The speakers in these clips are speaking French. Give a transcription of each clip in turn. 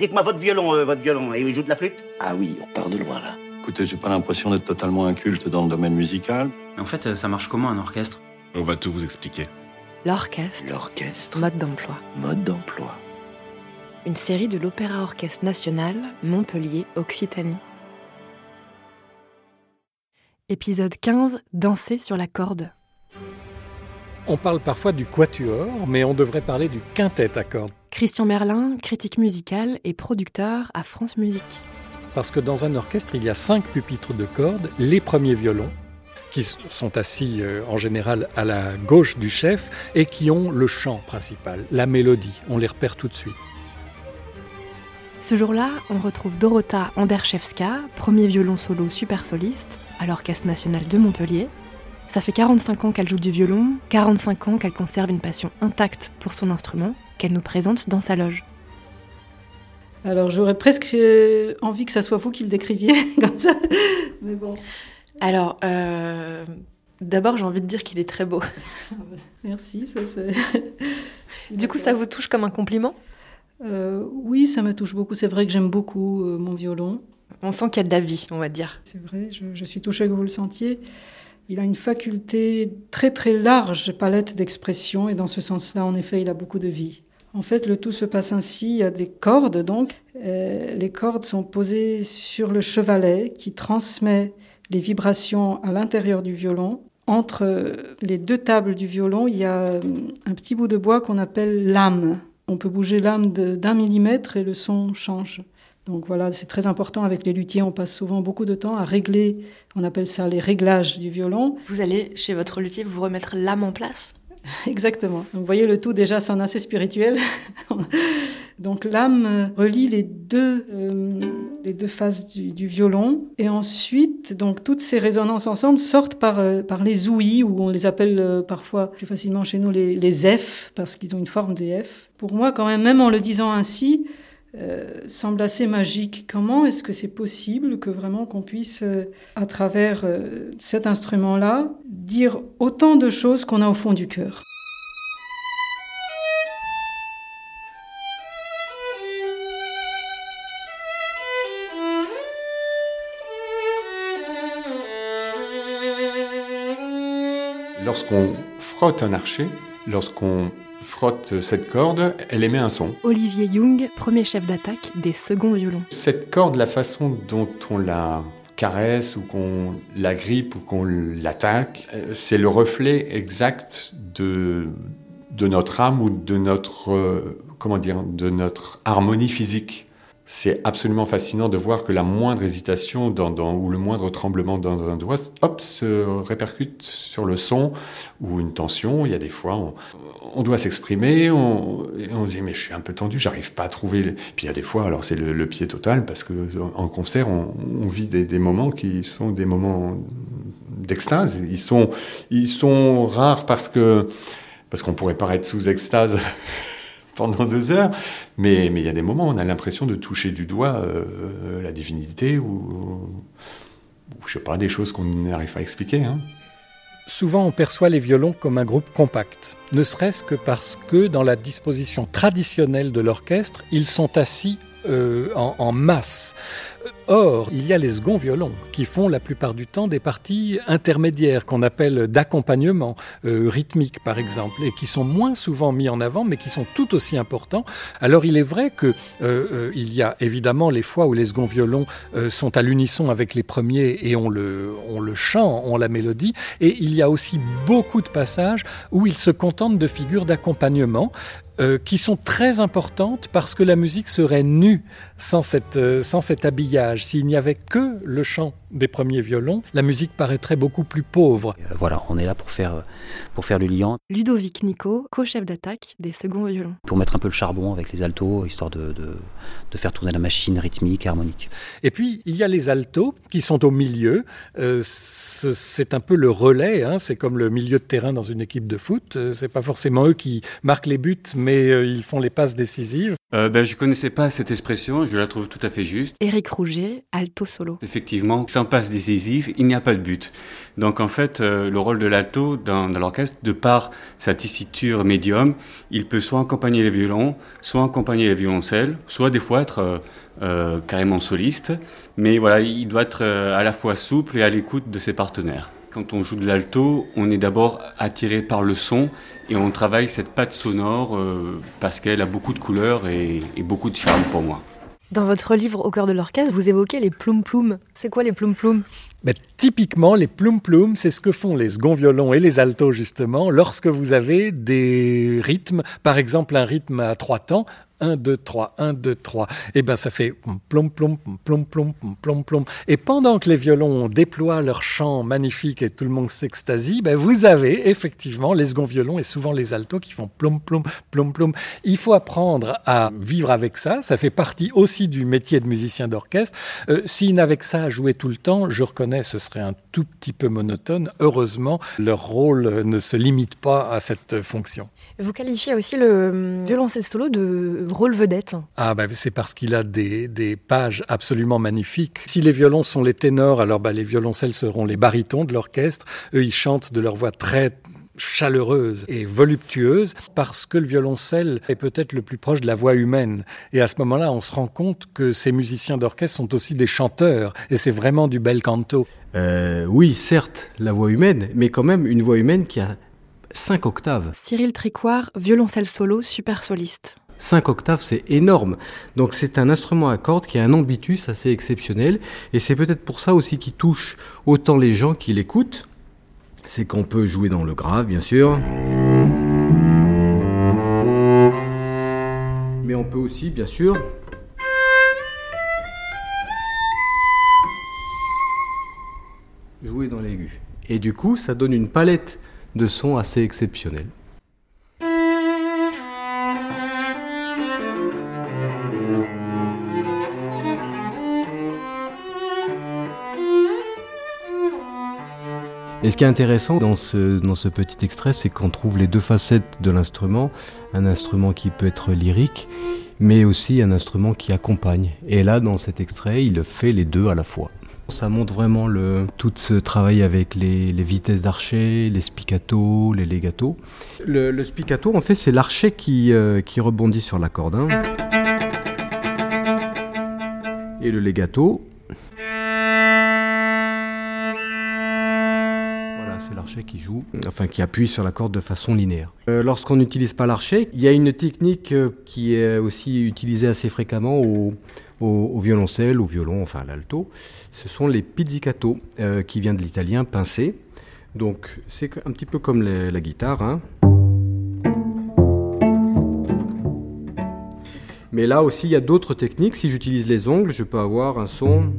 Dites-moi votre violon, euh, votre violon, et il joue de la flûte? Ah oui, on part de loin là. Écoutez, j'ai pas l'impression d'être totalement inculte dans le domaine musical. Mais en fait, euh, ça marche comment un orchestre? On va tout vous expliquer. L'orchestre, L'orchestre, mode d'emploi. mode d'emploi. Une série de l'Opéra Orchestre National, Montpellier, Occitanie. Épisode 15 Danser sur la corde. On parle parfois du quatuor, mais on devrait parler du quintet à cordes. Christian Merlin, critique musical et producteur à France Musique. Parce que dans un orchestre, il y a cinq pupitres de cordes, les premiers violons, qui sont assis euh, en général à la gauche du chef et qui ont le chant principal, la mélodie. On les repère tout de suite. Ce jour-là, on retrouve Dorota Anderszewska, premier violon solo super soliste à l'Orchestre national de Montpellier. Ça fait 45 ans qu'elle joue du violon, 45 ans qu'elle conserve une passion intacte pour son instrument, qu'elle nous présente dans sa loge. Alors j'aurais presque euh, envie que ça soit vous qui le décriviez comme ça. Mais bon, Alors, euh, d'abord, j'ai envie de dire qu'il est très beau. merci. Ça, c'est- Du coup, ça vous touche comme un compliment? Euh, oui, ça me touche beaucoup. C'est vrai que j'aime beaucoup euh, mon violon. On sent qu'il y a de la vie, on va dire. C'est vrai, je, je suis touchée que vous le sentiez. Il a une faculté très très large palette d'expression et dans ce sens-là, en effet, il a beaucoup de vie. En fait, le tout se passe ainsi. Il y a des cordes, donc. Euh, les cordes sont posées sur le chevalet qui transmet les vibrations à l'intérieur du violon. Entre les deux tables du violon, il y a euh, un petit bout de bois qu'on appelle l'âme. On peut bouger l'âme d'un millimètre et le son change. Donc voilà, c'est très important avec les luthiers. On passe souvent beaucoup de temps à régler, on appelle ça les réglages du violon. Vous allez chez votre luthier vous remettre l'âme en place? Exactement. Vous voyez, le tout déjà sonne assez spirituel. Donc l'âme euh, relie les deux, euh, les deux faces du, du violon. Et ensuite, donc toutes ces résonances ensemble sortent par, euh, par les ouïes, ou on les appelle euh, parfois plus facilement chez nous les, les F, parce qu'ils ont une forme des F. Pour moi, quand même, même en le disant ainsi, euh, semble assez magique. Comment est-ce que c'est possible que vraiment qu'on puisse, euh, à travers euh, cet instrument-là, dire autant de choses qu'on a au fond du cœur? Lorsqu'on frotte un archer, lorsqu'on frotte cette corde, elle émet un son. Olivier Young, premier chef d'attaque des seconds violons. Cette corde, la façon dont on la caresse ou qu'on la grippe ou qu'on l'attaque, euh, c'est le reflet exact de, de notre âme ou de notre, euh, comment dire, de notre harmonie physique. C'est absolument fascinant de voir que la moindre hésitation ou le moindre tremblement dans un doigt, hop, se répercute sur le son ou une tension. Il y a des fois, on, on doit s'exprimer, on, on se dit mais je suis un peu tendu, j'arrive pas à trouver. Puis il y a des fois, alors c'est le, pied total parce que en concert, on, vit des, des moments qui sont des moments d'extase. Ils sont, ils sont rares parce que parce qu'on pourrait paraître sous extase pendant deux heures, mais il y a des moments où on a l'impression de toucher du doigt euh, la divinité ou, ou je sais pas des choses qu'on n'arrive pas à expliquer. Hein. Souvent, on perçoit les violons comme un groupe compact, ne serait-ce que parce que dans la disposition traditionnelle de l'orchestre, ils sont assis euh, en, masse. Or, il y a les seconds violons qui font la plupart du temps des parties intermédiaires qu'on appelle d'accompagnement euh, rythmique par exemple et qui sont moins souvent mis en avant mais qui sont tout aussi importants. Alors il est vrai que euh, euh, il y a évidemment les fois où les seconds violons sont à l'unisson avec les premiers et on le, on le chant, on la mélodie et il y a aussi beaucoup de passages où ils se contentent de figures d'accompagnement euh, qui sont très importantes parce que la musique serait nue sans, cette, euh, sans cet habillage. S'il n'y avait que le chant des premiers violons, la musique paraîtrait beaucoup plus pauvre. Euh, Voilà, on est là pour faire, pour faire le liant, Ludovic Nico, co-chef d'attaque des seconds violons. pour mettre un peu le charbon avec les altos, histoire de, de, de faire tourner la machine rythmique et harmonique. Et puis, il y a les altos qui sont au milieu. Euh, ce- c'est un peu le relais, hein, c'est comme le milieu de terrain dans une équipe de foot. Euh, c'est pas forcément eux qui marquent les buts, mais euh, ils font les passes décisives. Euh, ben, je connaissais pas cette expression, je la trouve tout à fait juste. Éric Rouget, alto solo. Effectivement, sans passe décisif, il n'y a pas de but. Donc en fait, euh, le rôle de l'alto dans, dans l'orchestre, de par sa tessiture médium, il peut soit accompagner les violons, soit accompagner les violoncelles, soit des fois être euh, euh, carrément soliste. Mais voilà, il doit être à la fois souple et à l'écoute de ses partenaires. Quand on joue de l'alto, on est d'abord attiré par le son et on travaille cette patte sonore parce qu'elle a beaucoup de couleurs et beaucoup de charme pour moi. Dans votre livre Au cœur de l'orchestre, vous évoquez les ploum ploum. C'est quoi les ploum ploum Mais typiquement, les ploum ploum, c'est ce que font les seconds violons et les altos justement lorsque vous avez des rythmes, par exemple un rythme à trois temps. 1, 2, 3, 1, 2, 3. Et ben ça fait plom, plom, plom, plom, plom, plom. Et pendant que les violons déploient leur chant magnifique et tout le monde s'extasie, ben vous avez effectivement les seconds violons et souvent les altos qui font plom, plom, plom, plom. Il faut apprendre à vivre avec ça. Ça fait partie aussi du métier de musicien d'orchestre. Euh, S'ils n'avaient que ça à jouer tout le temps, je reconnais, ce serait un tout petit peu monotone. Heureusement, leur rôle ne se limite pas à cette fonction. Vous qualifiez aussi le violoncelle solo de rôle vedette. Ah bah c'est parce qu'il a des, des, pages absolument magnifiques. Si les violons sont les ténors, alors bah, les violoncelles seront les barytons de l'orchestre. Eux, ils chantent de leur voix très chaleureuse et voluptueuse parce que le violoncelle est peut-être le plus proche de la voix humaine. Et à ce moment-là, on se rend compte que ces musiciens d'orchestre sont aussi des chanteurs et c'est vraiment du bel canto. Euh, oui, certes, la voix humaine, mais quand même une voix humaine qui a 5 octaves. Cyril Tricoire, violoncelle solo, super soliste. 5 octaves, c'est énorme. Donc c'est un instrument à cordes qui a un ambitus assez exceptionnel. Et c'est peut-être pour ça aussi qu'il touche autant les gens qui l'écoutent. C'est qu'on peut jouer dans le grave, bien sûr. Mais on peut aussi, bien sûr, jouer dans l'aigu. Et du coup, ça donne une palette de sons assez exceptionnelle. Et ce qui est intéressant dans ce, dans ce petit extrait, c'est qu'on trouve les deux facettes de l'instrument. Un instrument qui peut être lyrique, mais aussi un instrument qui accompagne. Et là, dans cet extrait, il fait les deux à la fois. Ça montre vraiment le, tout ce travail avec les, les vitesses d'archet, les spiccato, les legato. Le, le spiccato, en fait, c'est l'archet qui, euh, qui rebondit sur la corde. Hein. Et le legato, c'est l'archet qui joue, enfin qui appuie sur la corde de façon linéaire. Euh, Lorsqu'on n'utilise pas l'archet, il y a une technique euh, qui est aussi utilisée assez fréquemment au, violoncelle, au violon, enfin à l'alto. Ce sont les pizzicato, euh, qui vient de l'italien pincer. Donc c'est un petit peu comme la guitare. Hein. Mais là aussi, il y a d'autres techniques. Si j'utilise les ongles, je peux avoir un son.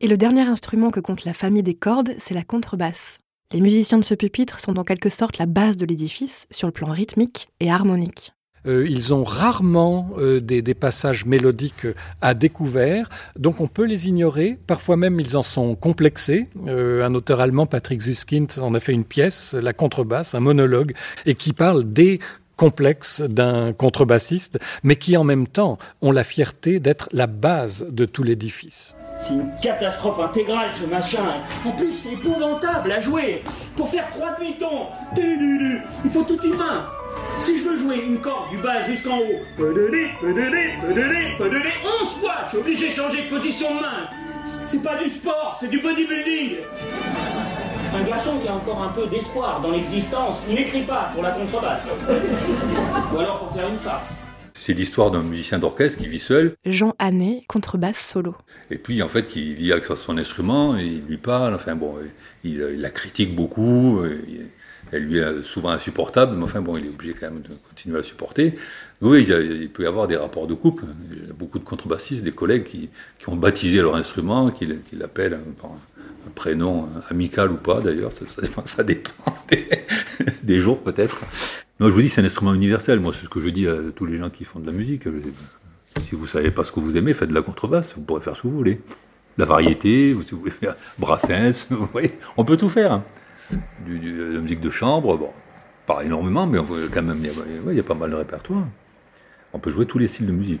Et le dernier instrument que compte la famille des cordes, c'est la contrebasse. Les musiciens de ce pupitre sont en quelque sorte la base de l'édifice sur le plan rythmique et harmonique. Euh, ils ont rarement euh, des, passages mélodiques à découvert, donc on peut les ignorer. Parfois même, ils en sont complexés. Euh, un auteur allemand, Patrick Zuskind, en a fait une pièce, La contrebasse, un monologue, et qui parle des complexes d'un contrebassiste, mais qui en même temps ont la fierté d'être la base de tout l'édifice. C'est une catastrophe intégrale ce machin. En plus, c'est épouvantable à jouer. Pour faire trois demi-tons, il faut toute une main. Si je veux jouer une corde du bas jusqu'en haut, 11 fois, je suis obligé de changer de position de main. C'est pas du sport, c'est du bodybuilding. Un garçon qui a encore un peu d'espoir dans l'existence, il n'écrit pas pour la contrebasse. Ou alors pour faire une farce. C'est l'histoire d'un musicien d'orchestre qui vit seul. Jean Hannet, contrebasse solo. Et puis, en fait, qui vit avec son instrument, et il lui parle, enfin bon, il, il la critique beaucoup, elle lui est souvent insupportable, mais enfin bon, il est obligé quand même de continuer à la supporter. Oui, il, a, il peut y avoir des rapports de couple. Il y a beaucoup de contrebassistes, des collègues qui, qui ont baptisé leur instrument, qui, qui l'appellent par un prénom amical ou pas d'ailleurs, ça, dépend, des, jours peut-être. Non, je vous dis, c'est un instrument universel. Moi, c'est ce que je dis à tous les gens qui font de la musique. Si vous savez pas ce que vous aimez, faites de la contrebasse. Vous pourrez faire ce que vous voulez. La variété, vous voulez faire Brassens, vous voyez, on peut tout faire. Hein. De la musique de chambre, bon, pas énormément, mais quand même, il y, a, il y a pas mal de répertoire. On peut jouer tous les styles de musique.